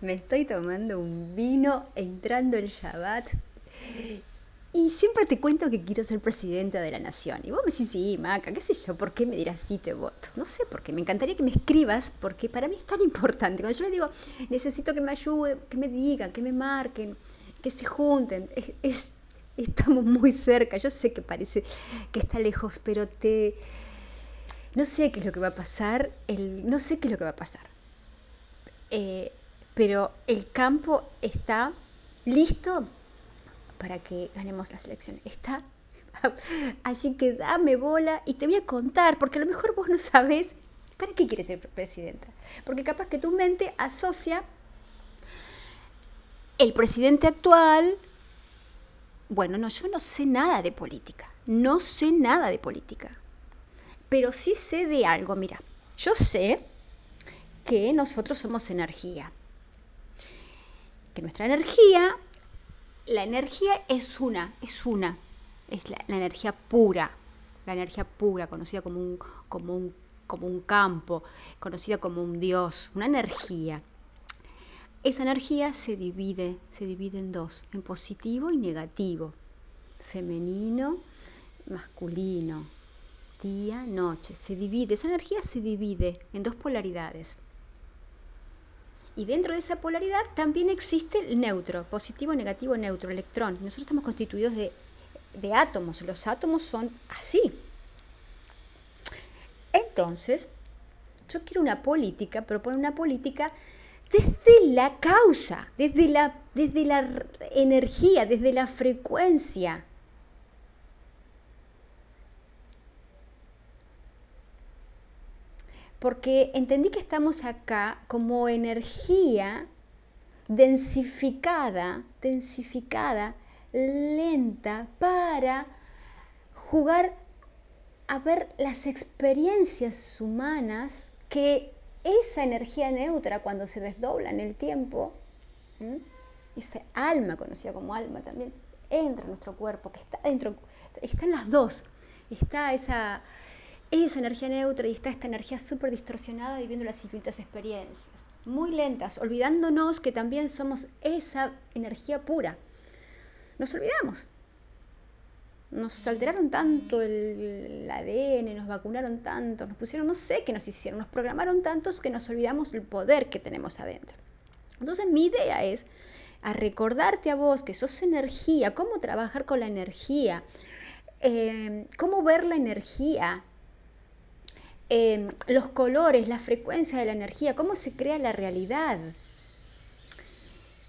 me estoy tomando un vino entrando el Shabbat. Y siempre te cuento que quiero ser presidenta de la nación. Y vos me decís, sí, Maca, qué sé yo, ¿por qué me dirás sí te voto? No sé por qué, me encantaría que me escribas, porque para mí es tan importante. Cuando yo le digo, necesito que me ayuden, que me digan, que me marquen, que se junten, es, estamos muy cerca. Yo sé que parece que está lejos, pero te... No sé qué es lo que va a pasar, no sé qué es lo que va a pasar. Eh, pero el campo está listo para que ganemos las elecciones. Está. Así que dame bola y te voy a contar, porque a lo mejor vos no sabes para qué quieres ser presidenta. Porque capaz que tu mente asocia el presidente actual. Bueno, no, yo no sé nada de política. No sé nada de política. Pero sí sé de algo, mira. Yo sé que nosotros somos energía. Que nuestra energía la energía es una, es una, es la, energía pura, la energía pura, conocida como un, como, un, como un campo, conocida como un dios, una energía. Esa energía se divide, se divide en dos, en positivo y negativo, femenino, masculino, día, noche, se divide, esa energía se divide en dos polaridades. Y dentro de esa polaridad también existe el neutro, positivo, negativo, neutro, electrón. Nosotros estamos constituidos de, de átomos, los átomos son así. Entonces, yo quiero una política, proponer una política desde la causa, desde la, desde la energía, desde la frecuencia. Porque entendí que estamos acá como energía densificada, densificada, lenta, para jugar a ver las experiencias humanas que esa energía neutra cuando se desdobla en el tiempo, ese alma conocida como alma también, entra en nuestro cuerpo, está dentro, están las dos, está esa esa energía neutra y está esta energía súper distorsionada viviendo las infinitas experiencias, muy lentas, olvidándonos que también somos esa energía pura. Nos olvidamos. Nos alteraron tanto el, ADN, nos vacunaron tanto, nos pusieron, no sé qué nos hicieron, nos programaron tantos que nos olvidamos el poder que tenemos adentro. Entonces mi idea es a recordarte a vos que sos energía, cómo trabajar con la energía, eh, cómo ver la energía, Em, los colores, la frecuencia de la energía, cómo se crea la realidad.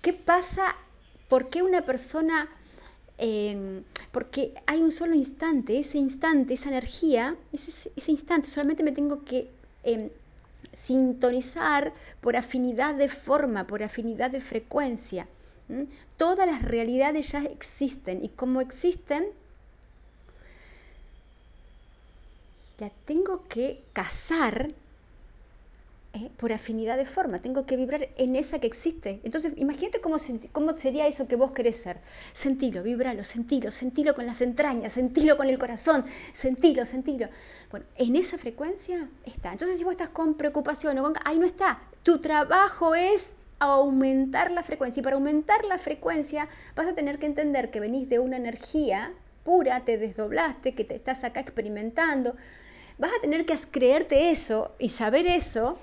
¿Qué pasa? ¿Por qué una persona... Em, porque hay un solo instante, ese instante, esa energía, ese, instante, solamente me tengo que em, sintonizar por afinidad de forma, por afinidad de frecuencia. Todas las realidades ya existen y como existen, la tengo que casar eh, por afinidad de forma, tengo que vibrar en esa que existe. Entonces, imagínate cómo, cómo sería eso que vos querés ser. Sentilo, vibralo, sentilo, sentilo con las entrañas, sentilo con el corazón, sentilo, sentilo. Bueno, en esa frecuencia está. Entonces, si vos estás con preocupación o con... Ahí no está. Tu trabajo es aumentar la frecuencia. Y para aumentar la frecuencia vas a tener que entender que venís de una energía pura, te desdoblaste, que te estás acá experimentando, Vas a tener que creerte eso y saber eso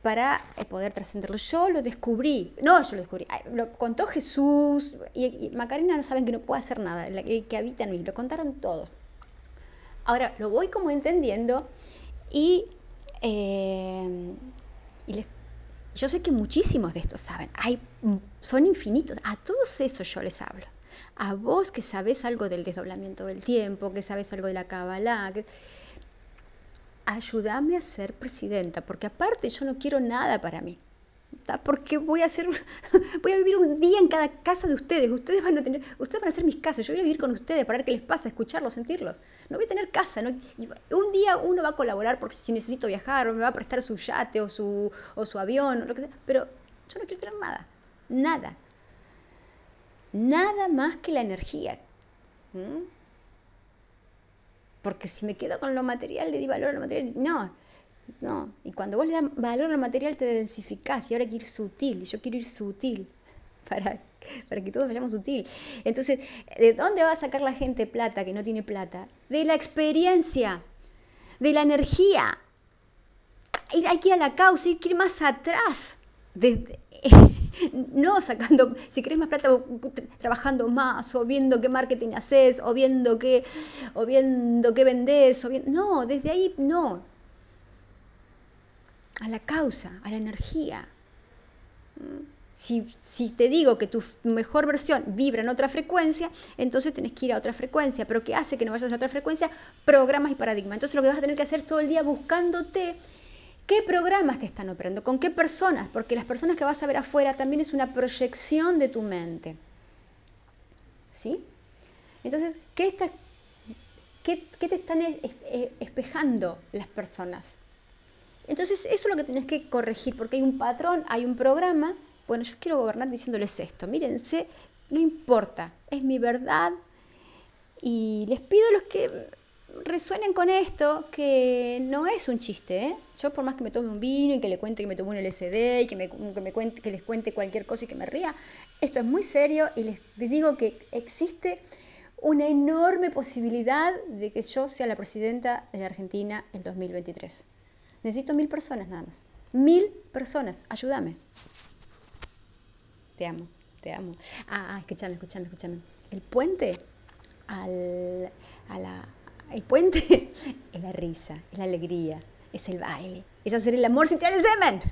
para poder trascenderlo. Yo lo descubrí, no, yo lo descubrí, lo contó Jesús. Y, Macarena no saben que no puede hacer nada, que habita en mí, lo contaron todos. Ahora, lo voy como entendiendo y, eh, yo sé que muchísimos de estos saben, hay, son infinitos, a todos esos yo les hablo a vos que sabes algo del desdoblamiento del tiempo, que sabes algo de la Kabbalah, ayúdame a ser presidenta, porque aparte yo no quiero nada para mí. Porque voy a hacer, voy a vivir un día en cada casa de ustedes. Ustedes van a tener, ustedes van a ser mis casas. Yo voy a vivir con ustedes para ver qué les pasa, escucharlos, sentirlos. No voy a tener casa. un día uno va a colaborar porque si necesito viajar, me va a prestar su yate o su, o su avión, o lo que sea. Pero yo no quiero tener nada. Nada nada más que la energía. Porque si me quedo con lo material, le di valor a lo material. No, No, y cuando vos le das valor al material te densificás y ahora hay que ir sutil, y yo quiero ir sutil para, para que todos vayamos sutil. Entonces, ¿de dónde va a sacar la gente plata que no tiene plata? De la experiencia, de la energía. Hay que ir a la causa, hay que ir más atrás. no sacando, si querés más plata, trabajando más, o viendo qué marketing haces, o viendo qué, o viendo qué o no, desde ahí no. A la causa, a la energía. Si, si, te digo que tu mejor versión vibra en otra frecuencia, entonces tenés que ir a otra frecuencia. Pero ¿qué hace que no vayas a otra frecuencia? Programas y paradigmas. Entonces lo que vas a tener que hacer todo el día buscándote ¿Qué programas te están operando? ¿Con qué personas? Porque las personas que vas a ver afuera también es una proyección de tu mente. ¿Sí? Entonces, ¿qué, qué, te están espejando las personas? Entonces, eso es lo que tenés que corregir, porque hay un patrón, hay un programa. Bueno, yo quiero gobernar diciéndoles esto. Mírense, no importa, es mi verdad. Y les pido a los que resuenen con esto, que no es un chiste. ¿eh? Yo por más que me tome un vino y que le cuente que me tomé un LSD y que, me, cuente, que les cuente cualquier cosa y que me ría, esto es muy serio y les, digo que existe una enorme posibilidad de que yo sea la presidenta de la Argentina en 2023. Necesito mil personas nada más. Mil personas, ayúdame. Te amo, te amo. Ah, ah escúchame, escúchame, escúchame. El puente al, a la, el puente es la risa, es la alegría, es el baile, es hacer el amor sin tirar el semen.